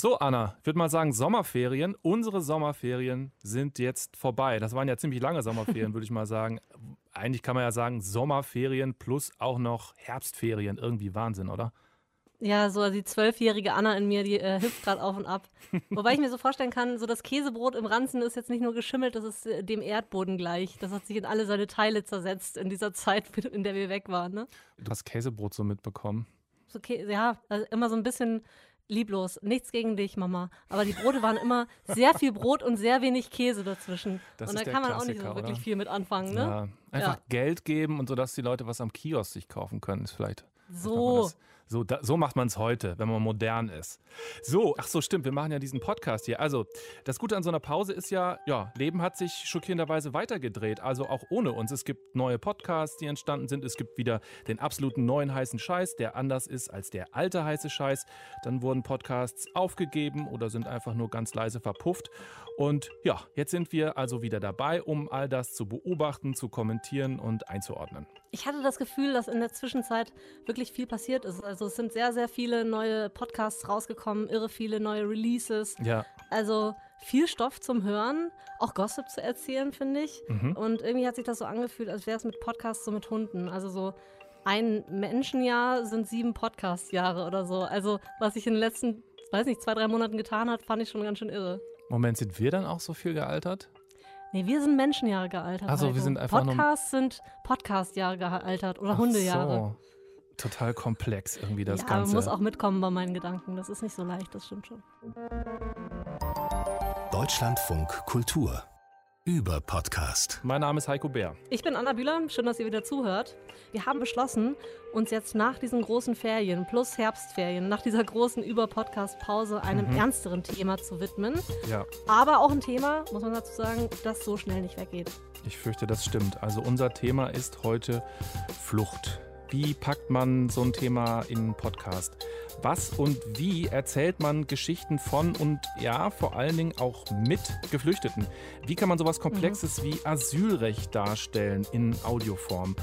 So, Anna, ich würde mal sagen, Sommerferien. Unsere Sommerferien sind jetzt vorbei. Das waren ja ziemlich lange Sommerferien, würde ich mal sagen. Eigentlich kann man ja sagen, Sommerferien plus auch noch Herbstferien. Irgendwie Wahnsinn, oder? Ja, so die zwölfjährige Anna in mir, die äh, hüpft gerade auf und ab. Wobei ich mir so vorstellen kann, so das Käsebrot im Ranzen ist jetzt nicht nur geschimmelt, das ist äh, dem Erdboden gleich. Das hat sich in alle seine Teile zersetzt in dieser Zeit, in der wir weg waren. Ne? Du hast Käsebrot so mitbekommen. So, ja, also immer so ein bisschen lieblos. Nichts gegen dich, Mama. Aber die Brote waren immer sehr viel Brot und sehr wenig Käse dazwischen. Das und da kann man auch nicht so wirklich oder? viel mit anfangen. Ne? Ja, einfach ja. Geld geben und so, dass die Leute was am Kiosk sich kaufen können, ist vielleicht. So. So, da, so macht man es heute, wenn man modern ist. So, ach so, stimmt, wir machen ja diesen Podcast hier. Also, das Gute an so einer Pause ist ja, ja, Leben hat sich schockierenderweise weitergedreht, also auch ohne uns. Es gibt neue Podcasts, die entstanden sind. Es gibt wieder den absoluten neuen heißen Scheiß, der anders ist als der alte heiße Scheiß. Dann wurden Podcasts aufgegeben oder sind einfach nur ganz leise verpufft. Und ja, jetzt sind wir also wieder dabei, um all das zu beobachten, zu kommentieren und einzuordnen. Ich hatte das Gefühl, dass in der Zwischenzeit wirklich viel passiert ist. Also es sind sehr, sehr viele neue Podcasts rausgekommen, irre viele neue Releases. Ja. Also viel Stoff zum Hören, auch Gossip zu erzählen, finde ich. Mhm. Und irgendwie hat sich das so angefühlt, als wäre es mit Podcasts so mit Hunden. Also so ein Menschenjahr sind sieben Podcast-Jahre oder so. Also was ich in den letzten, weiß nicht, zwei, drei Monaten getan hat, fand ich schon ganz schön irre. Moment, sind wir dann auch so viel gealtert? Nee, wir sind Menschenjahre gealtert. Also wir sind einfach Podcasts sind Podcastjahre gealtert oder Ach Hundejahre. So. Total komplex irgendwie das ja, Ganze. Man muss auch mitkommen bei meinen Gedanken. Das ist nicht so leicht, das stimmt schon. Deutschlandfunk Kultur über Podcast. Mein Name ist Heiko Bär. Ich bin Anna Bühler, schön, dass ihr wieder zuhört. Wir haben beschlossen, uns jetzt nach diesen großen Ferien plus Herbstferien, nach dieser großen Über-Podcast-Pause einem mhm. ernsteren Thema zu widmen. Ja. Aber auch ein Thema, muss man dazu sagen, das so schnell nicht weggeht. Ich fürchte, das stimmt. Also unser Thema ist heute Flucht. Wie packt man so ein Thema in einen Podcast? Was und wie erzählt man Geschichten von und ja, vor allen Dingen auch mit Geflüchteten? Wie kann man sowas Komplexes mhm. wie Asylrecht darstellen in Audioform?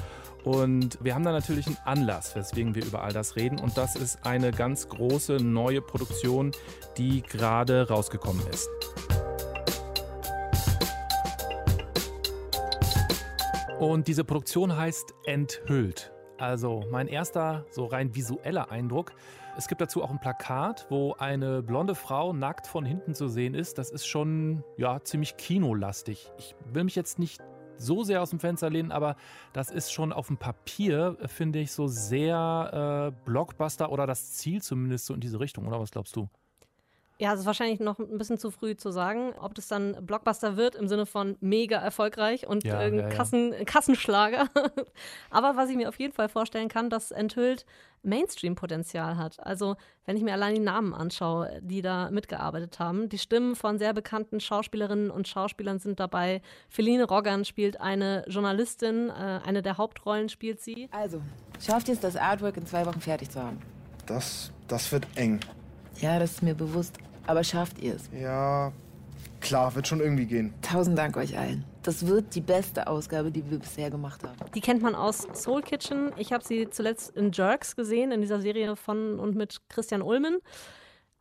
Und wir haben da natürlich einen Anlass, weswegen wir über all das reden. Und das ist eine ganz große neue Produktion, die gerade rausgekommen ist. Und diese Produktion heißt Enthüllt. Also mein erster, so rein visueller Eindruck. Es gibt dazu auch ein Plakat, wo eine blonde Frau nackt von hinten zu sehen ist. Das ist schon ja ziemlich kinolastig. Ich will mich jetzt nicht so sehr aus dem Fenster lehnen, aber das ist schon auf dem Papier, finde ich, so sehr äh, Blockbuster oder das Ziel zumindest so in diese Richtung, oder was glaubst du? Ja, es ist wahrscheinlich noch ein bisschen zu früh zu sagen, ob das dann Blockbuster wird im Sinne von mega erfolgreich und ja, äh, ja, Kassen, ja. Kassenschlager. Aber was ich mir auf jeden Fall vorstellen kann, dass enthüllt Mainstream-Potenzial hat. Also, wenn ich mir allein die Namen anschaue, die da mitgearbeitet haben, die Stimmen von sehr bekannten Schauspielerinnen und Schauspielern sind dabei. Feline Roggan spielt eine Journalistin, äh, eine der Hauptrollen spielt sie. Also, schafft ihr es, das Artwork in zwei Wochen fertig zu haben? Das, das wird eng. Ja, das ist mir bewusst. Aber schafft ihr es? Ja, klar, wird schon irgendwie gehen. Tausend Dank euch allen. Das wird die beste Ausgabe, die wir bisher gemacht haben. Die kennt man aus Soul Kitchen. Ich habe sie zuletzt in Jerks gesehen, in dieser Serie von und mit Christian Ulmen.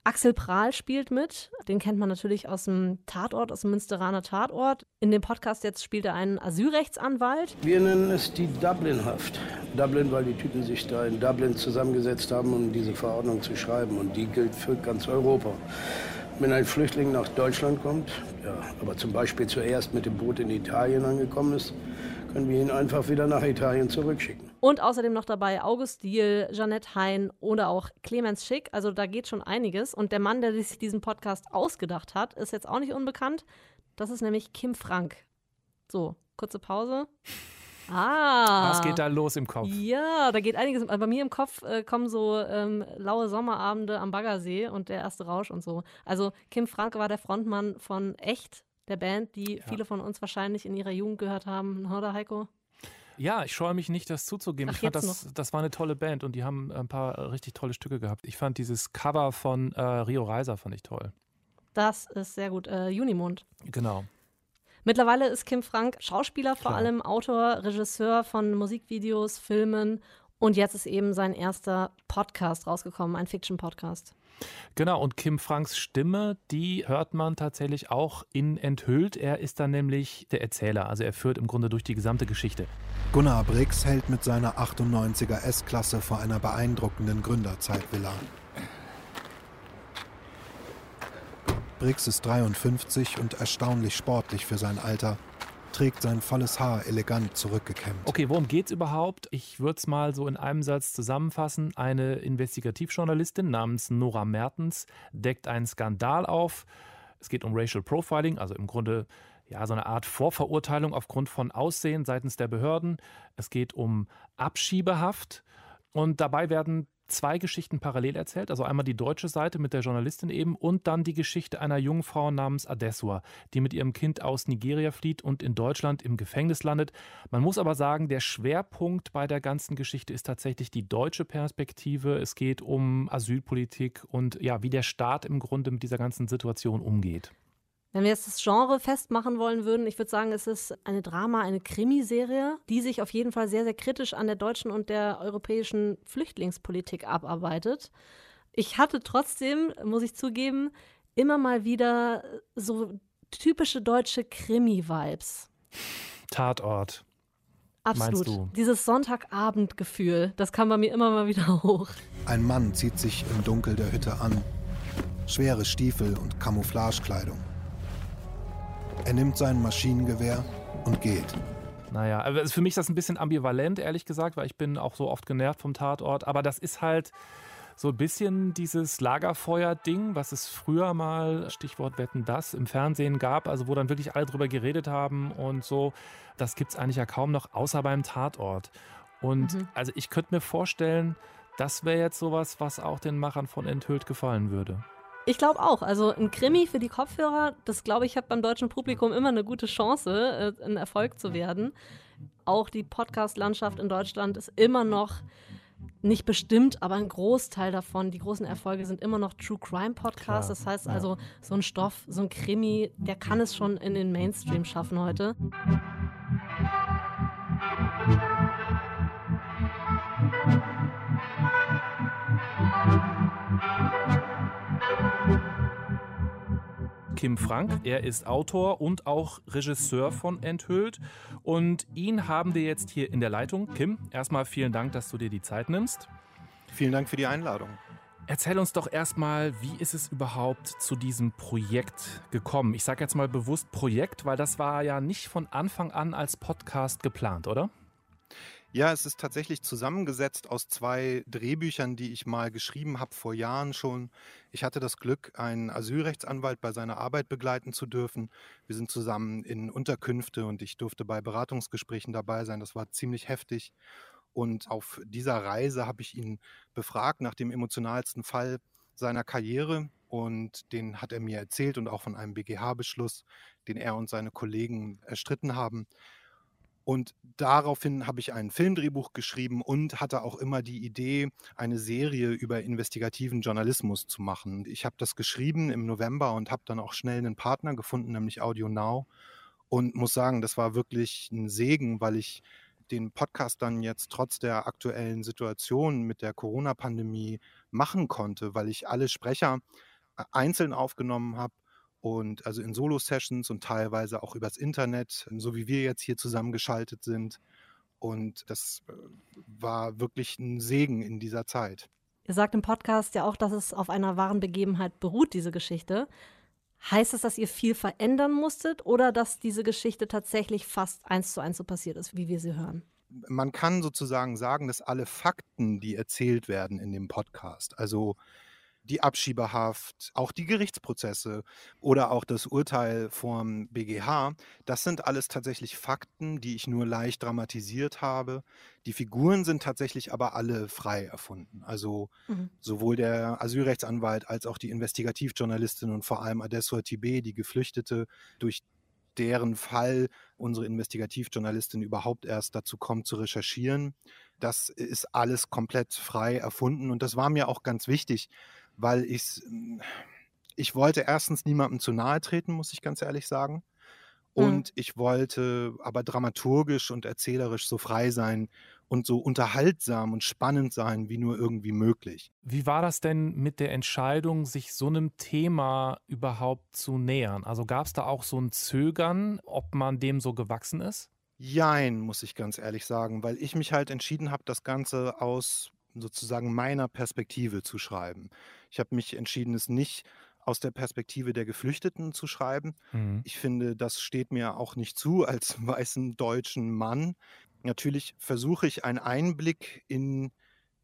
Axel Prahl spielt mit. Den kennt man natürlich aus dem Tatort, aus dem Münsteraner Tatort. In dem Podcast jetzt spielt er einen Asylrechtsanwalt. Wir nennen es die Dublin-Haft. Dublin, weil die Typen sich da in Dublin zusammengesetzt haben, um diese Verordnung zu schreiben. Und die gilt für ganz Europa. Wenn ein Flüchtling nach Deutschland kommt, ja, aber zum Beispiel zuerst mit dem Boot in Italien angekommen ist, können wir ihn einfach wieder nach Italien zurückschicken. Und außerdem noch dabei August Diel, Jeanette Hein oder auch Clemens Schick. Also da geht schon einiges. Und der Mann, der sich diesen Podcast ausgedacht hat, ist jetzt auch nicht unbekannt. Das ist nämlich Kim Frank. So, kurze Pause. Ah. Was geht da los im Kopf? Ja, da geht einiges. Bei mir im Kopf äh, kommen so ähm, laue Sommerabende am Baggersee und der erste Rausch und so. Also Kim Frank war der Frontmann von Echt, der Band, die ja. viele von uns wahrscheinlich in ihrer Jugend gehört haben, oder Heiko? Ja, ich scheue mich nicht, das zuzugeben. Ach, ich fand, das, das war eine tolle Band und die haben ein paar richtig tolle Stücke gehabt. Ich fand dieses Cover von äh, Rio Reiser fand ich toll. Das ist sehr gut. Äh, Junimond. Genau. Mittlerweile ist Kim Frank Schauspieler, vor Klar. allem Autor, Regisseur von Musikvideos, Filmen und jetzt ist eben sein erster Podcast rausgekommen, ein Fiction-Podcast. Genau, und Kim Franks Stimme, die hört man tatsächlich auch in Enthüllt. Er ist dann nämlich der Erzähler, also er führt im Grunde durch die gesamte Geschichte. Gunnar Briggs hält mit seiner 98er S-Klasse vor einer beeindruckenden Gründerzeitvilla. Briggs ist 53 und erstaunlich sportlich für sein Alter trägt sein volles Haar elegant zurückgekämmt. Okay, worum geht's überhaupt? Ich würde es mal so in einem Satz zusammenfassen. Eine Investigativjournalistin namens Nora Mertens deckt einen Skandal auf. Es geht um Racial Profiling, also im Grunde ja, so eine Art Vorverurteilung aufgrund von Aussehen seitens der Behörden. Es geht um Abschiebehaft. Und dabei werden zwei Geschichten parallel erzählt. Also einmal die deutsche Seite mit der Journalistin eben und dann die Geschichte einer jungen Frau namens Adesua, die mit ihrem Kind aus Nigeria flieht und in Deutschland im Gefängnis landet. Man muss aber sagen, der Schwerpunkt bei der ganzen Geschichte ist tatsächlich die deutsche Perspektive. Es geht um Asylpolitik und ja, wie der Staat im Grunde mit dieser ganzen Situation umgeht. Wenn wir jetzt das Genre festmachen wollen würden, ich würde sagen, es ist eine Drama, eine Krimiserie, die sich auf jeden Fall sehr, sehr kritisch an der deutschen und der europäischen Flüchtlingspolitik abarbeitet. Ich hatte trotzdem, muss ich zugeben, immer mal wieder so typische deutsche Krimi-Vibes. Tatort. Absolut. Dieses Sonntagabendgefühl, das kam bei mir immer mal wieder hoch. Ein Mann zieht sich im Dunkel der Hütte an. Schwere Stiefel und Camouflagekleidung. Er nimmt sein Maschinengewehr und geht. Naja, also für mich ist das ein bisschen ambivalent, ehrlich gesagt, weil ich bin auch so oft genervt vom Tatort. Aber das ist halt so ein bisschen dieses Lagerfeuer-Ding, was es früher mal, Stichwort Wetten das, im Fernsehen gab, also wo dann wirklich alle drüber geredet haben und so. Das gibt es eigentlich ja kaum noch, außer beim Tatort. Und mhm. also ich könnte mir vorstellen, das wäre jetzt sowas, was auch den Machern von Enthüllt gefallen würde. Ich glaube auch. Also ein Krimi für die Kopfhörer, das glaube ich, hat beim deutschen Publikum immer eine gute Chance, äh, ein Erfolg zu werden. Auch die Podcast-Landschaft in Deutschland ist immer noch nicht bestimmt, aber ein Großteil davon, die großen Erfolge sind immer noch True Crime Podcasts. Das heißt also, so ein Stoff, so ein Krimi, der kann es schon in den Mainstream schaffen heute. Kim Frank. Er ist Autor und auch Regisseur von Enthüllt. Und ihn haben wir jetzt hier in der Leitung. Kim, erstmal vielen Dank, dass du dir die Zeit nimmst. Vielen Dank für die Einladung. Erzähl uns doch erstmal, wie ist es überhaupt zu diesem Projekt gekommen? Ich sage jetzt mal bewusst Projekt, weil das war ja nicht von Anfang an als Podcast geplant, oder? Ja, es ist tatsächlich zusammengesetzt aus zwei Drehbüchern, die ich mal geschrieben habe vor Jahren schon. Ich hatte das Glück, einen Asylrechtsanwalt bei seiner Arbeit begleiten zu dürfen. Wir sind zusammen in Unterkünfte und ich durfte bei Beratungsgesprächen dabei sein. Das war ziemlich heftig. Und auf dieser Reise habe ich ihn befragt nach dem emotionalsten Fall seiner Karriere. Und den hat er mir erzählt und auch von einem BGH-Beschluss, den er und seine Kollegen erstritten haben. Und daraufhin habe ich ein Filmdrehbuch geschrieben und hatte auch immer die Idee, eine Serie über investigativen Journalismus zu machen. Ich habe das geschrieben im November und habe dann auch schnell einen Partner gefunden, nämlich Audio Now. Und muss sagen, das war wirklich ein Segen, weil ich den Podcast dann jetzt trotz der aktuellen Situation mit der Corona-Pandemie machen konnte, weil ich alle Sprecher äh, einzeln aufgenommen habe und also in Solo-Sessions und teilweise auch übers Internet, so wie wir jetzt hier zusammengeschaltet sind. Und das äh, war wirklich ein Segen in dieser Zeit. Ihr sagt im Podcast ja auch, dass es auf einer wahren Begebenheit beruht, diese Geschichte. Heißt das, dass ihr viel verändern musstet oder dass diese Geschichte tatsächlich fast eins zu eins so passiert ist, wie wir sie hören? Man kann sozusagen sagen, dass alle Fakten, die erzählt werden in dem Podcast, also die Abschiebehaft, auch die Gerichtsprozesse oder auch das Urteil vom BGH, das sind alles tatsächlich Fakten, die ich nur leicht dramatisiert habe. Die Figuren sind tatsächlich aber alle frei erfunden. Also mhm. sowohl der Asylrechtsanwalt als auch die Investigativjournalistin und vor allem Adessua Tibet, die Geflüchtete, durch deren Fall unsere Investigativjournalistin überhaupt erst dazu kommt zu recherchieren. Das ist alles komplett frei erfunden und das war mir auch ganz wichtig, weil ich hm, ich wollte erstens niemandem zu nahe treten, muss ich ganz ehrlich sagen. Mhm. Und mhm. ich wollte aber dramaturgisch und erzählerisch so frei sein und so unterhaltsam und spannend sein wie nur irgendwie möglich. Wie war das denn mit der Entscheidung, sich so einem Thema überhaupt zu nähern? Also gab es da auch so ein Zögern, ob man dem so gewachsen ist? Jein, muss ich ganz ehrlich sagen, weil ich mich halt entschieden habe, das Ganze aus sozusagen meiner Perspektive zu schreiben. Ich habe mich entschieden, es nicht aus der Perspektive der Geflüchteten zu schreiben. Mhm. Ich finde, das steht mir auch nicht zu als weißen deutschen Mann. Natürlich versuche ich einen Einblick in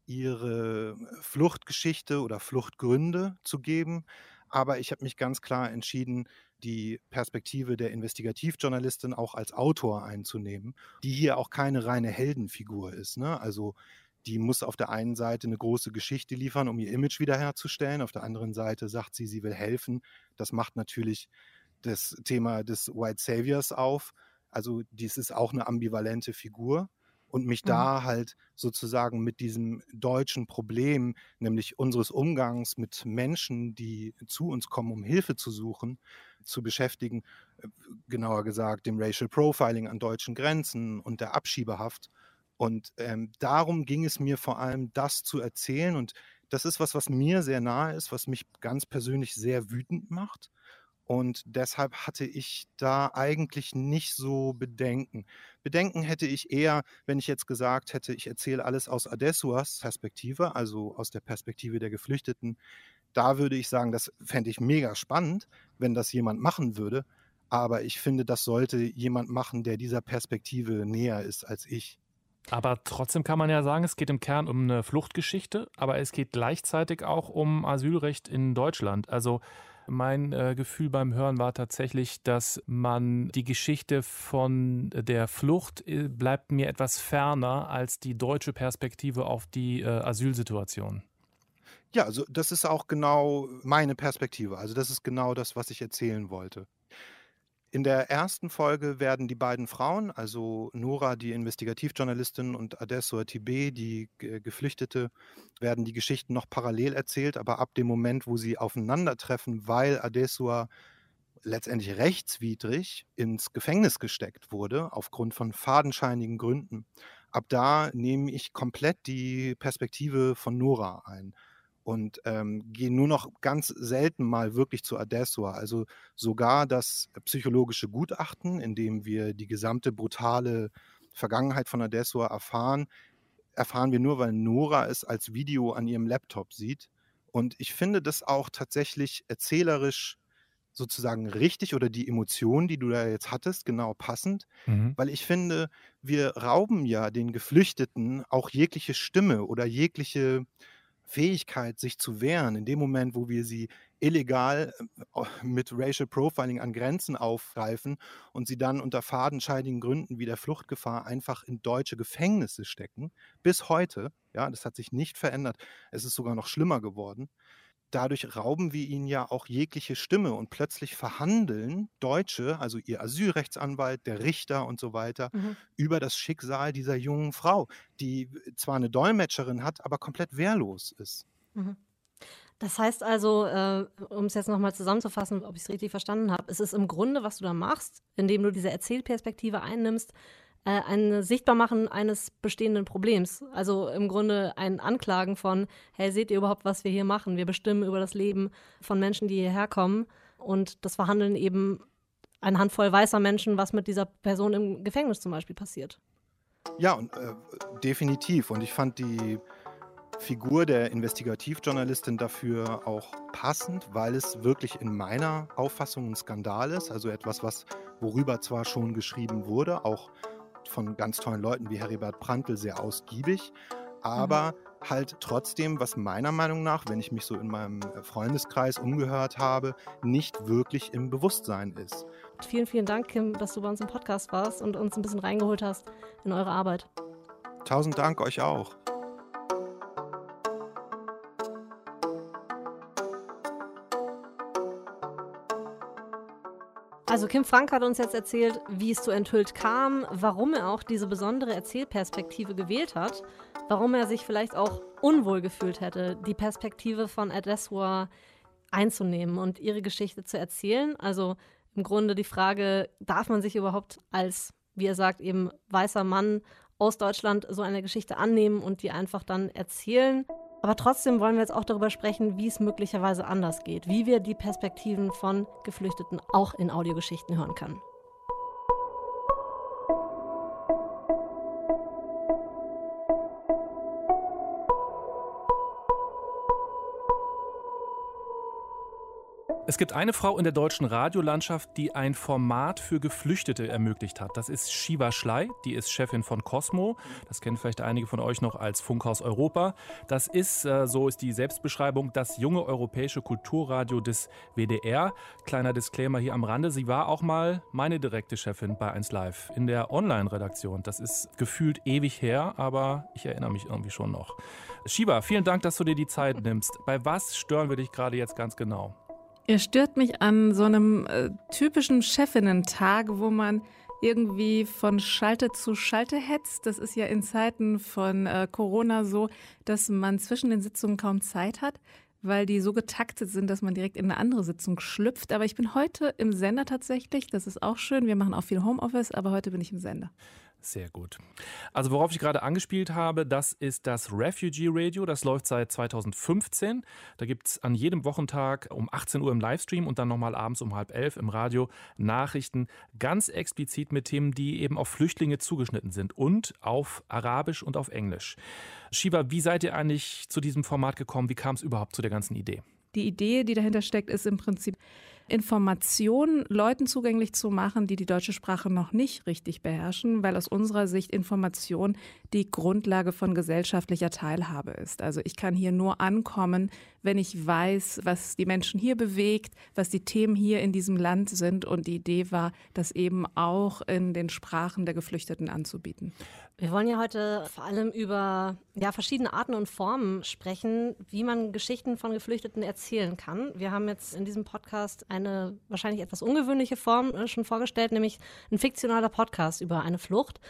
ihre Fluchtgeschichte oder Fluchtgründe zu geben, aber ich habe mich ganz klar entschieden, die Perspektive der Investigativjournalistin auch als Autor einzunehmen, die hier auch keine reine Heldenfigur ist. Ne? Also die muss auf der einen Seite eine große Geschichte liefern, um ihr Image wiederherzustellen. Auf der anderen Seite sagt sie, sie will helfen. Das macht natürlich das Thema des White Saviors auf. Also dies ist auch eine ambivalente Figur. Und mich mhm. da halt sozusagen mit diesem deutschen Problem, nämlich unseres Umgangs mit Menschen, die zu uns kommen, um Hilfe zu suchen, zu beschäftigen, äh, genauer gesagt dem Racial Profiling an deutschen Grenzen und der Abschiebehaft. Und ähm, darum ging es mir vor allem, das zu erzählen. Und das ist was, was mir sehr nahe ist, was mich ganz persönlich sehr wütend macht. Und deshalb hatte ich da eigentlich nicht so Bedenken. Bedenken hätte ich eher, wenn ich jetzt gesagt hätte, ich erzähle alles aus Adessuas Perspektive, also aus der Perspektive der Geflüchteten. Da würde ich sagen, das fände ich mega spannend, wenn das jemand machen würde. Aber ich finde, das sollte jemand machen, der dieser Perspektive näher ist als ich. Aber trotzdem kann man ja sagen, es geht im Kern um eine Fluchtgeschichte, aber es geht gleichzeitig auch um Asylrecht in Deutschland. Also mein äh, Gefühl beim Hören war tatsächlich, dass man die Geschichte von der Flucht äh, bleibt mir etwas ferner als die deutsche Perspektive auf die äh, Asylsituation. Ja, also das ist auch genau meine Perspektive. Also das ist genau das, was ich erzählen wollte. In der ersten Folge werden die beiden Frauen, also Nora, die Investigativjournalistin, und Adesso Tibé, die Geflüchtete, werden die Geschichten noch parallel erzählt, aber ab dem Moment, wo sie aufeinandertreffen, weil Adesua letztendlich rechtswidrig ins Gefängnis gesteckt wurde, aufgrund von fadenscheinigen Gründen, ab da nehme ich komplett die Perspektive von Nora ein und ähm, gehen nur noch ganz selten mal wirklich zu Adessua. Also sogar das psychologische Gutachten, in dem wir die gesamte brutale Vergangenheit von Adessua erfahren, erfahren wir nur, weil Nora es als Video an ihrem Laptop sieht. Und ich finde das auch tatsächlich erzählerisch sozusagen richtig oder die Emotionen, die du da jetzt hattest, genau passend, mhm. weil ich finde, wir rauben ja den Geflüchteten auch jegliche Stimme oder jegliche Fähigkeit, sich zu wehren, in dem Moment, wo wir sie illegal äh, mit Racial Profiling an Grenzen aufgreifen und sie dann unter fadenscheidigen Gründen wie der Fluchtgefahr einfach in deutsche Gefängnisse stecken, bis heute, ja, das hat sich nicht verändert, es ist sogar noch schlimmer geworden, dadurch rauben wir ihnen ja auch jegliche Stimme und plötzlich verhandeln Deutsche, also ihr Asylrechtsanwalt, der Richter und so weiter, mhm. über das Schicksal dieser jungen Frau, die zwar eine Dolmetscherin hat, aber komplett wehrlos ist. Mhm. Das heißt also, äh, um es jetzt nochmal zusammenzufassen, ob ich es richtig verstanden habe, es ist im Grunde, was du da machst, indem du diese Erzählperspektive einnimmst, äh, ein Sichtbarmachen eines bestehenden Problems. Also im Grunde ein Anklagen von, hey, seht ihr überhaupt, was wir hier machen? Wir bestimmen über das Leben von Menschen, die hierher kommen. Und das Verhandeln eben eine Handvoll weißer Menschen, was mit dieser Person im Gefängnis zum Beispiel passiert. Ja, und, äh, definitiv. Und ich fand die Figur der Investigativjournalistin dafür auch passend, weil es wirklich in meiner Auffassung ein Skandal ist. Also etwas, was worüber zwar schon geschrieben wurde, auch von ganz tollen Leuten wie Heribert Prantl sehr ausgiebig, aber mhm. halt trotzdem, was meiner Meinung nach, wenn ich mich so in meinem äh, Freundeskreis umgehört habe, nicht wirklich im Bewusstsein ist. Vielen, vielen Dank, Kim, dass du bei uns im Podcast warst und uns ein bisschen reingeholt hast in eure Arbeit. Tausend Dank euch auch. Also Kim Frank hat uns jetzt erzählt, wie es zu Enthüllt kam, warum er auch diese besondere Erzählperspektive gewählt hat, warum er sich vielleicht auch unwohl gefühlt hätte, die Perspektive von Adesua einzunehmen und ihre Geschichte zu erzählen. Also im Grunde die Frage, darf man sich überhaupt als, wie er sagt, eben weißer Mann aus Deutschland so eine Geschichte annehmen und die einfach dann erzählen. Aber trotzdem wollen wir jetzt auch darüber sprechen, wie es möglicherweise anders geht, wie wir die Perspektiven von Geflüchteten auch in Audiogeschichten hören können. Es gibt eine Frau in der deutschen Radiolandschaft, die ein Format für Geflüchtete ermöglicht hat. Das ist Shiva Schley, die ist Chefin von Cosmo. Das kennen vielleicht einige von euch noch als Funkhaus Europa. Das ist, äh, so ist die Selbstbeschreibung, das junge europäische Kulturradio des WDR. Kleiner Disclaimer hier am Rande. Sie war auch mal meine direkte Chefin bei 1 Live in der Online-Redaktion. Das ist gefühlt ewig her, aber ich erinnere mich irgendwie schon noch. Shiva, vielen Dank, dass du dir die Zeit nimmst. Bei was stören wir dich gerade jetzt ganz genau? Er stört mich an so einem äh, typischen Chefinnen-Tag, wo man irgendwie von Schalte zu Schalte hetzt. Das ist ja in Zeiten von äh, Corona so, dass man zwischen den Sitzungen kaum Zeit hat, weil die so getaktet sind, dass man direkt in eine andere Sitzung schlüpft. Aber ich bin heute im Sender tatsächlich. Das ist auch schön. Wir machen auch viel Homeoffice, aber heute bin ich im Sender. Sehr gut. Also worauf ich gerade angespielt habe, das ist das Refugee Radio. Das läuft seit 2015. Da gibt es an jedem Wochentag um 18 Uhr im Livestream und dann nochmal abends um halb elf im Radio Nachrichten ganz explizit mit Themen, die eben auf Flüchtlinge zugeschnitten sind und auf Arabisch und auf Englisch. Shiva, wie seid ihr eigentlich zu diesem Format gekommen? Wie kam es überhaupt zu der ganzen Idee? Die Idee, die dahinter steckt, ist im Prinzip Informationen Leuten zugänglich zu machen, die die deutsche Sprache noch nicht richtig beherrschen, weil aus unserer Sicht Information die Grundlage von gesellschaftlicher Teilhabe ist. Also ich kann hier nur ankommen, wenn ich weiß, was die Menschen hier bewegt, was die Themen hier in diesem Land sind. Und die Idee war, das eben auch in den Sprachen der Geflüchteten anzubieten. Wir wollen ja heute vor allem über ja, verschiedene Arten und Formen sprechen, wie man Geschichten von Geflüchteten erzählen kann. Wir haben jetzt in diesem Podcast eine wahrscheinlich etwas ungewöhnliche Form äh, schon vorgestellt, nämlich ein fiktionaler Podcast über eine Flucht.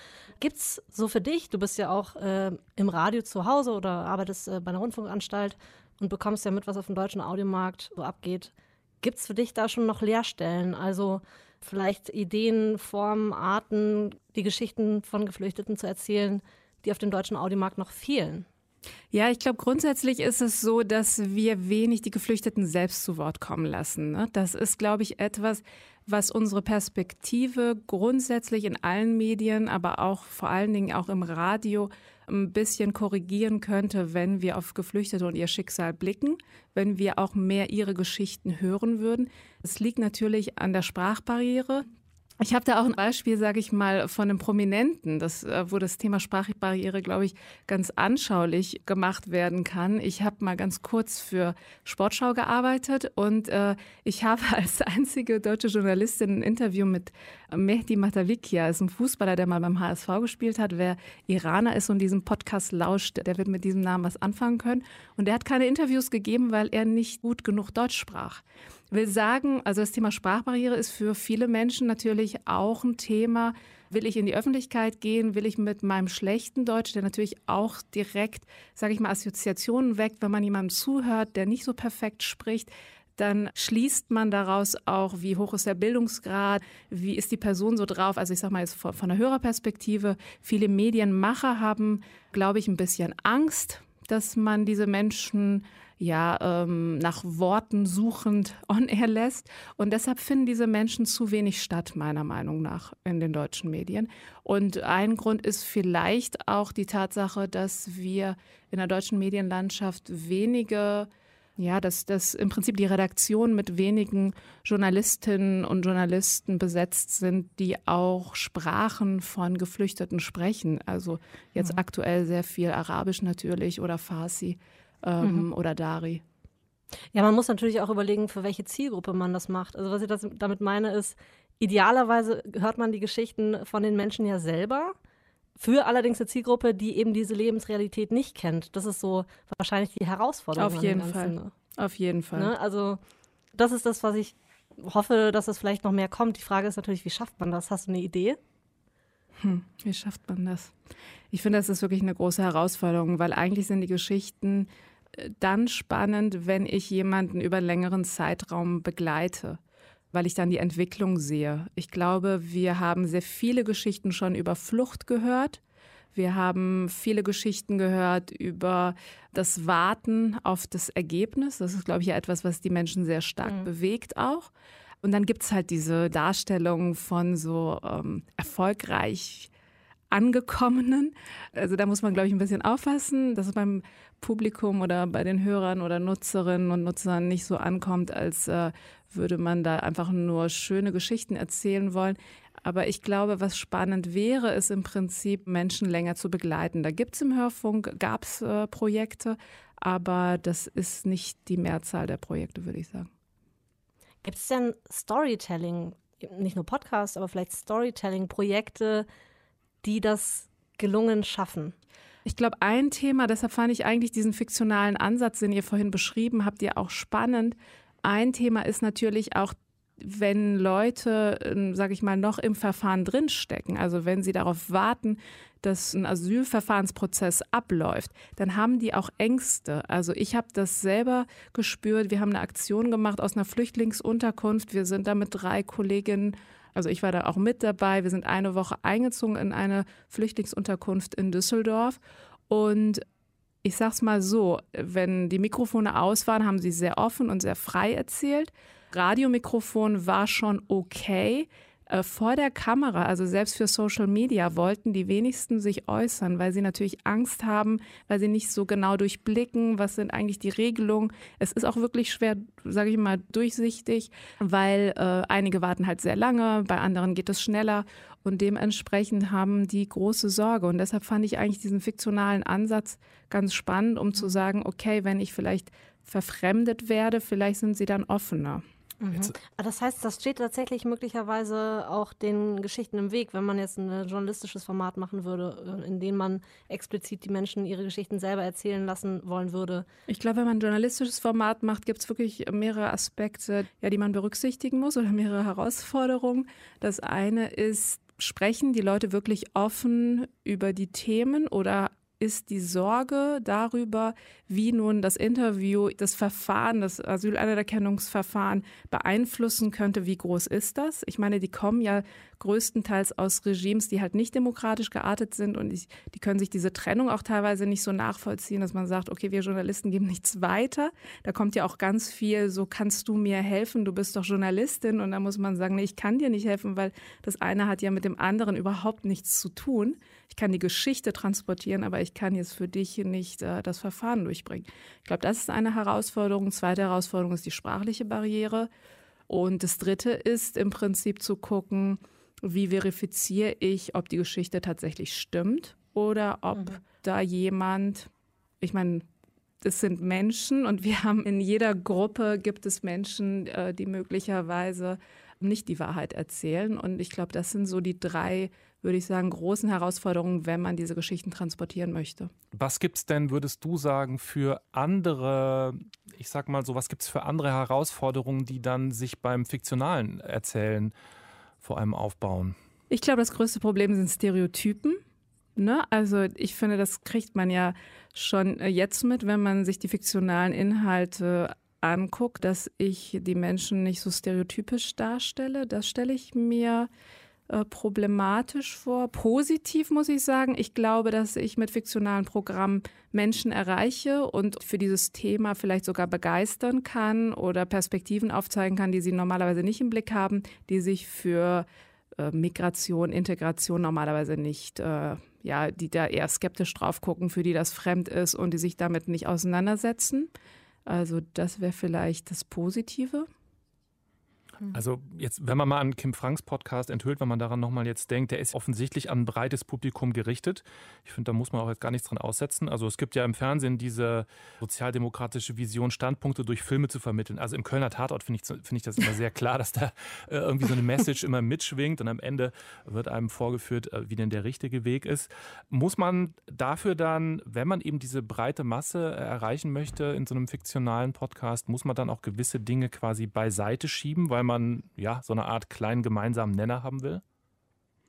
Gibt es so für dich, du bist ja auch äh, im Radio zu Hause oder arbeitest äh, bei einer Rundfunkanstalt und bekommst ja mit, was auf dem deutschen Audiomarkt so abgeht. Gibt es für dich da schon noch Leerstellen? Also vielleicht Ideen, Formen, Arten, die Geschichten von Geflüchteten zu erzählen, die auf dem deutschen Audiomarkt noch fehlen? Ja, ich glaube, grundsätzlich ist es so, dass wir wenig die Geflüchteten selbst zu Wort kommen lassen. Ne? Das ist, glaube ich, etwas, was unsere Perspektive grundsätzlich in allen Medien, aber auch vor allen Dingen auch im Radio ein bisschen korrigieren könnte, wenn wir auf Geflüchtete und ihr Schicksal blicken, wenn wir auch mehr ihre Geschichten hören würden. Es liegt natürlich an der Sprachbarriere. Ich habe da auch ein Beispiel, sage ich mal, von einem Prominenten, das, äh, wo das Thema Sprachbarriere, glaube ich, ganz anschaulich gemacht werden kann. Ich habe mal ganz kurz für Sportschau gearbeitet und äh, ich habe als einzige deutsche Journalistin ein Interview mit Mehdi Matavikia, ist ein Fußballer, der mal beim HSV gespielt hat. Wer Iraner ist und diesen Podcast lauscht, der wird mit diesem Namen was anfangen können. Und er hat keine Interviews gegeben, weil er nicht gut genug Deutsch sprach will sagen, also das Thema Sprachbarriere ist für viele Menschen natürlich auch ein Thema. Will ich in die Öffentlichkeit gehen? Will ich mit meinem schlechten Deutsch, der natürlich auch direkt, sage ich mal, Assoziationen weckt, wenn man jemandem zuhört, der nicht so perfekt spricht, dann schließt man daraus auch, wie hoch ist der Bildungsgrad, wie ist die Person so drauf. Also ich sage mal jetzt von, von der Hörerperspektive, viele Medienmacher haben, glaube ich, ein bisschen Angst, dass man diese Menschen ja ähm, nach Worten suchend on air lässt. Und deshalb finden diese Menschen zu wenig statt, meiner Meinung nach, in den deutschen Medien. Und ein Grund ist vielleicht auch die Tatsache, dass wir in der deutschen Medienlandschaft wenige ja, dass, dass im Prinzip die Redaktion mit wenigen Journalistinnen und Journalisten besetzt sind, die auch Sprachen von Geflüchteten sprechen. Also jetzt mhm. aktuell sehr viel Arabisch natürlich oder Farsi ähm, mhm. oder Dari. Ja, man muss natürlich auch überlegen, für welche Zielgruppe man das macht. Also was ich das, damit meine ist, idealerweise hört man die Geschichten von den Menschen ja selber. Für allerdings eine Zielgruppe, die eben diese Lebensrealität nicht kennt. Das ist so wahrscheinlich die Herausforderung. Auf jeden Fall. Ne? Auf jeden Fall. Ne? Also das ist das, was ich hoffe, dass es vielleicht noch mehr kommt. Die Frage ist natürlich, wie schafft man das? Hast du eine Idee? Hm, wie schafft man das? Ich finde, das ist wirklich eine große Herausforderung, weil eigentlich sind die Geschichten dann spannend, wenn ich jemanden über einen längeren Zeitraum begleite, weil ich dann die Entwicklung sehe. Ich glaube, wir haben sehr viele Geschichten schon über Flucht gehört. Wir haben viele Geschichten gehört über das Warten auf das Ergebnis. Das ist, glaube ich, etwas, was die Menschen sehr stark mhm. bewegt auch. Und dann gibt es halt diese Darstellung von so ähm, erfolgreich Angekommenen. Also da muss man, glaube ich, ein bisschen aufpassen, dass es beim Publikum oder bei den Hörern oder Nutzerinnen und Nutzern nicht so ankommt, als äh, würde man da einfach nur schöne Geschichten erzählen wollen. Aber ich glaube, was spannend wäre, ist im Prinzip, Menschen länger zu begleiten. Da gibt es im Hörfunk, gab es äh, Projekte, aber das ist nicht die Mehrzahl der Projekte, würde ich sagen. Gibt es denn Storytelling, nicht nur Podcasts, aber vielleicht Storytelling-Projekte, die das gelungen schaffen? Ich glaube, ein Thema, deshalb fand ich eigentlich diesen fiktionalen Ansatz, den ihr vorhin beschrieben habt, ja auch spannend. Ein Thema ist natürlich auch wenn Leute, ähm, sage ich mal, noch im Verfahren drinstecken, also wenn sie darauf warten, dass ein Asylverfahrensprozess abläuft, dann haben die auch Ängste. Also ich habe das selber gespürt. Wir haben eine Aktion gemacht aus einer Flüchtlingsunterkunft. Wir sind da mit drei Kolleginnen, also ich war da auch mit dabei. Wir sind eine Woche eingezogen in eine Flüchtlingsunterkunft in Düsseldorf und ich sag's mal so, wenn die Mikrofone aus waren, haben sie sehr offen und sehr frei erzählt. Radiomikrofon war schon okay. Äh, vor der Kamera, also selbst für Social Media, wollten die wenigsten sich äußern, weil sie natürlich Angst haben, weil sie nicht so genau durchblicken, was sind eigentlich die Regelungen. Es ist auch wirklich schwer, sage ich mal, durchsichtig, weil äh, einige warten halt sehr lange, bei anderen geht es schneller und dementsprechend haben die große Sorge. Und deshalb fand ich eigentlich diesen fiktionalen Ansatz ganz spannend, um zu sagen, okay, wenn ich vielleicht verfremdet werde, vielleicht sind sie dann offener. Mhm. Ah, das heißt, das steht tatsächlich möglicherweise auch den Geschichten im Weg, wenn man jetzt ein journalistisches Format machen würde, äh, in dem man explizit die Menschen ihre Geschichten selber erzählen lassen wollen würde. Ich glaube, wenn man ein journalistisches Format macht, gibt es wirklich mehrere Aspekte, ja, die man berücksichtigen muss oder mehrere Herausforderungen. Das eine ist, sprechen die Leute wirklich offen über die Themen oder ist die Sorge darüber, wie nun das Interview, das Verfahren, das Asylanerkennungsverfahren beeinflussen könnte. Wie groß ist das? Ich meine, die kommen ja größtenteils aus Regimes, die halt nicht demokratisch geartet sind und ich, die können sich diese Trennung auch teilweise nicht so nachvollziehen, dass man sagt, okay, wir Journalisten geben nichts weiter. Da kommt ja auch ganz viel, so kannst du mir helfen, du bist doch Journalistin und da muss man sagen, nee, ich kann dir nicht helfen, weil das eine hat ja mit dem anderen überhaupt nichts zu tun. Ich kann die Geschichte transportieren, aber ich kann jetzt für dich nicht äh, das Verfahren durchbringen. Ich glaube, das ist eine Herausforderung. Zweite Herausforderung ist die sprachliche Barriere. Und das dritte ist im Prinzip zu gucken, wie verifiziere ich, ob die Geschichte tatsächlich stimmt oder ob mhm. da jemand, ich meine, es sind Menschen und wir haben in jeder Gruppe gibt es Menschen, äh, die möglicherweise nicht die Wahrheit erzählen. Und ich glaube, das sind so die drei, würde ich sagen, großen Herausforderungen, wenn man diese Geschichten transportieren möchte. Was gibt es denn, würdest du sagen, für andere, ich sag mal so, was gibt es für andere Herausforderungen, die dann sich beim fiktionalen Erzählen vor allem aufbauen? Ich glaube, das größte Problem sind Stereotypen. Ne? Also ich finde, das kriegt man ja schon äh, jetzt mit, wenn man sich die fiktionalen Inhalte anguckt, dass ich die Menschen nicht so stereotypisch darstelle. Das stelle ich mir problematisch vor. Positiv muss ich sagen. Ich glaube, dass ich mit fiktionalen Programmen Menschen erreiche und für dieses Thema vielleicht sogar begeistern kann oder Perspektiven aufzeigen kann, die sie normalerweise nicht im Blick haben, die sich für äh, Migration, Integration normalerweise nicht, äh, ja, die da eher skeptisch drauf gucken, für die das fremd ist und die sich damit nicht auseinandersetzen. Also das wäre vielleicht das Positive. Mhm. Also jetzt, wenn man mal an Kim Franks Podcast enthüllt, wenn man daran nochmal jetzt denkt, der ist offensichtlich an ein breites Publikum gerichtet. Ich finde, da muss man auch jetzt gar nichts dran aussetzen. Also es gibt ja im Fernsehen diese sozialdemokratische Vision, Standpunkte durch Filme zu vermitteln. Also im Kölner Tatort finde ich, find ich das immer sehr klar, dass da äh, irgendwie so eine Message immer mitschwingt und am Ende wird einem vorgeführt, äh, wie denn der richtige Weg ist. Muss man dafür dann, wenn man eben diese breite Masse erreichen möchte in so einem fiktionalen Podcast, muss man dann auch gewisse Dinge quasi beiseite schieben, weil weil man ja so eine Art kleinen gemeinsamen Nenner haben will?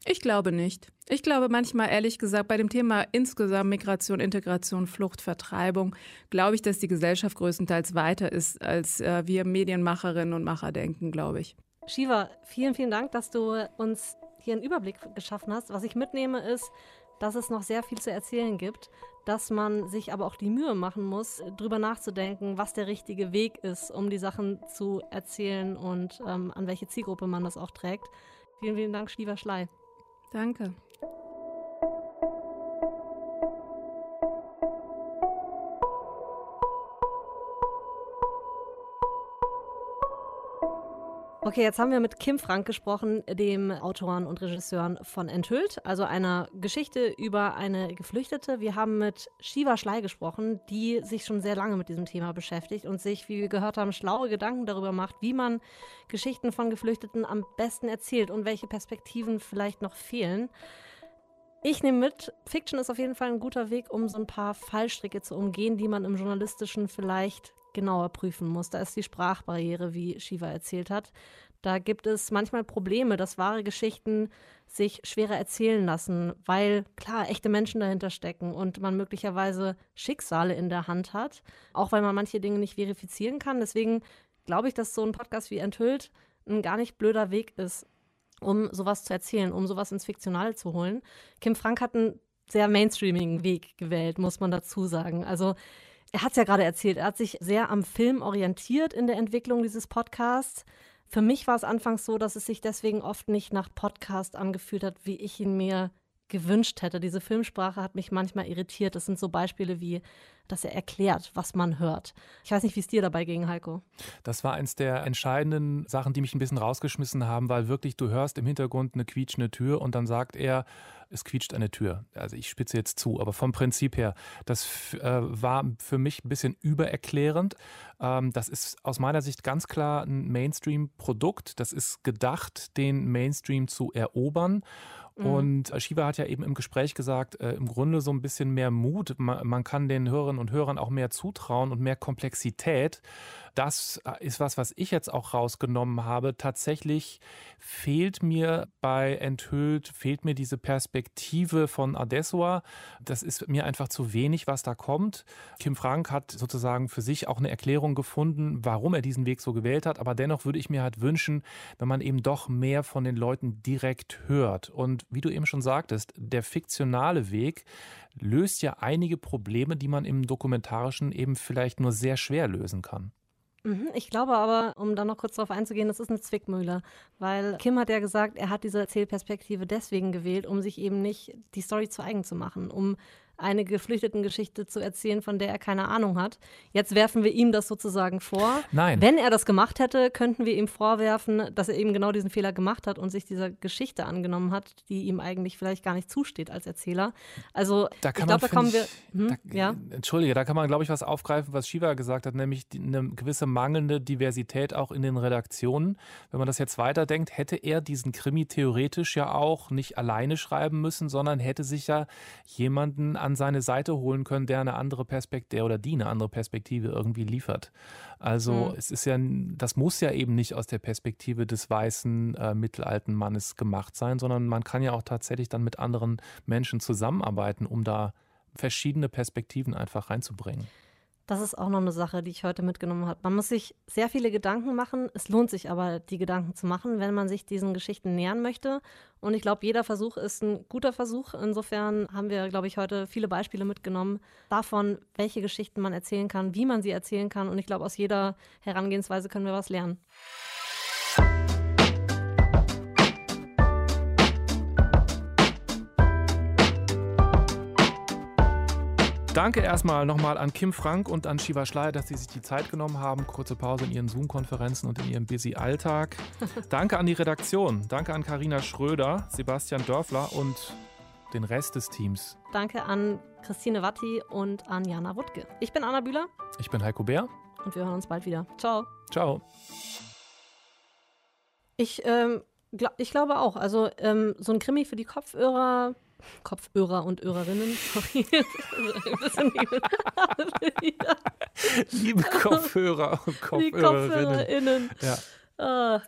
Ich glaube nicht. Ich glaube manchmal, ehrlich gesagt, bei dem Thema insgesamt Migration, Integration, Flucht, Vertreibung, glaube ich, dass die Gesellschaft größtenteils weiter ist, als äh, wir Medienmacherinnen und Macher denken, glaube ich. Shiva, vielen, vielen Dank, dass du uns hier einen Überblick geschaffen hast. Was ich mitnehme ist, dass es noch sehr viel zu erzählen gibt, dass man sich aber auch die Mühe machen muss, drüber nachzudenken, was der richtige Weg ist, um die Sachen zu erzählen und ähm, an welche Zielgruppe man das auch trägt. Vielen, vielen Dank, Stieber Schley. Danke. Okay, jetzt haben wir mit Kim Frank gesprochen, dem Autoren und Regisseuren von Enthüllt, also einer Geschichte über eine Geflüchtete. Wir haben mit Shiva Schley gesprochen, die sich schon sehr lange mit diesem Thema beschäftigt und sich, wie wir gehört haben, schlaue Gedanken darüber macht, wie man Geschichten von Geflüchteten am besten erzählt und welche Perspektiven vielleicht noch fehlen. Ich nehme mit, Fiction ist auf jeden Fall ein guter Weg, um so ein paar Fallstricke zu umgehen, die man im Journalistischen vielleicht genauer prüfen muss. Da ist die Sprachbarriere, wie Shiva erzählt hat. Da gibt es manchmal Probleme, dass wahre Geschichten sich schwerer erzählen lassen, weil klar echte Menschen dahinter stecken und man möglicherweise Schicksale in der Hand hat, auch weil man manche Dinge nicht verifizieren kann. Deswegen glaube ich, dass so ein Podcast wie Enthüllt ein gar nicht blöder Weg ist, um sowas zu erzählen, um sowas ins Fiktionale zu holen. Kim Frank hat einen sehr mainstreamigen Weg gewählt, muss man dazu sagen. Also er hat es ja gerade erzählt, er hat sich sehr am Film orientiert in der Entwicklung dieses Podcasts. Für mich war es anfangs so, dass es sich deswegen oft nicht nach Podcast angefühlt hat, wie ich ihn mir gewünscht hätte. Diese Filmsprache hat mich manchmal irritiert. Das sind so Beispiele wie, dass er erklärt, was man hört. Ich weiß nicht, wie es dir dabei ging, Heiko. Das war eins der entscheidenden Sachen, die mich ein bisschen rausgeschmissen haben, weil wirklich du hörst im Hintergrund eine quietschende Tür und dann sagt er, es quietscht eine Tür. Also ich spitze jetzt zu, aber vom Prinzip her, das äh, war für mich ein bisschen übererklärend. Ähm, das ist aus meiner Sicht ganz klar ein Mainstream-Produkt. Das ist gedacht, den Mainstream zu erobern. Mhm. Und Shiva hat ja eben im Gespräch gesagt, äh, im Grunde so ein bisschen mehr Mut. Man, man, kann den Hörerinnen und Hörern auch mehr zutrauen und mehr Komplexität. Das äh, ist was, was ich jetzt auch rausgenommen habe. Tatsächlich fehlt mir bei Enthüllt, fehlt mir diese Perspektive von Adesua. Das ist mir einfach zu wenig, was da kommt. Kim Frank hat sozusagen für sich auch eine Erklärung gefunden, warum er diesen Weg so gewählt hat. Aber dennoch würde ich mir halt wünschen, wenn man eben doch mehr von den Leuten direkt hört. Und wie du eben schon sagtest, der fiktionale Weg löst ja einige Probleme, die man im dokumentarischen eben vielleicht nur sehr schwer lösen kann. Mhm, ich glaube aber, um da noch kurz darauf einzugehen, das ist eine Zwickmühle. Weil Kim hat ja gesagt, er hat diese Erzählperspektive deswegen gewählt, um sich eben nicht die Story zu eigen zu machen, um eine Geflüchtetengeschichte zu erzählen, von der er keine Ahnung hat. Jetzt werfen wir ihm das sozusagen vor. Nein. Wenn er das gemacht hätte, könnten wir ihm vorwerfen, dass er eben genau diesen Fehler gemacht hat und sich dieser Geschichte angenommen hat, die ihm eigentlich vielleicht gar nicht zusteht als Erzähler. Also da ich glaube, da kommen wir. Hm, da, ja? Entschuldige, da kann man, glaube ich, was aufgreifen, was Shiva gesagt hat, nämlich die, eine gewisse mangelnde Diversität auch in den Redaktionen. Wenn man das jetzt weiterdenkt, hätte er diesen Krimi theoretisch ja auch nicht alleine schreiben müssen, sondern hätte sich ja jemanden an seine Seite holen können, der eine andere Perspektive oder die eine andere Perspektive irgendwie liefert. Also mhm. es ist ja, das muss ja eben nicht aus der Perspektive des weißen äh, mittelalten Mannes gemacht sein, sondern man kann ja auch tatsächlich dann mit anderen Menschen zusammenarbeiten, um da verschiedene Perspektiven einfach reinzubringen. Das ist auch noch eine Sache, die ich heute mitgenommen habe. Man muss sich sehr viele Gedanken machen. Es lohnt sich aber, die Gedanken zu machen, wenn man sich diesen Geschichten nähern möchte. Und ich glaube, jeder Versuch ist ein guter Versuch. Insofern haben wir, glaube ich, heute viele Beispiele mitgenommen davon, welche Geschichten man erzählen kann, wie man sie erzählen kann. Und ich glaube, aus jeder Herangehensweise können wir was lernen. Danke erstmal nochmal an Kim Frank und an Shiva Schleier, dass sie sich die Zeit genommen haben. Kurze Pause in ihren Zoom-Konferenzen und in ihrem busy Alltag. Danke an die Redaktion. Danke an Karina Schröder, Sebastian Dörfler und den Rest des Teams. Danke an Christine Watti und an Jana Wuttke. Ich bin Anna Bühler. Ich bin Heiko Bär. Und wir hören uns bald wieder. Ciao. Ciao. Ich, ähm, glaub, ich glaube auch. Also ähm, so ein Krimi für die Kopfhörer Kopfhörer und Hörerinnen. Sorry. Liebe Kopfhörer und Kopfhörerinnen. Die KopfhörerInnen. Ja. Ah.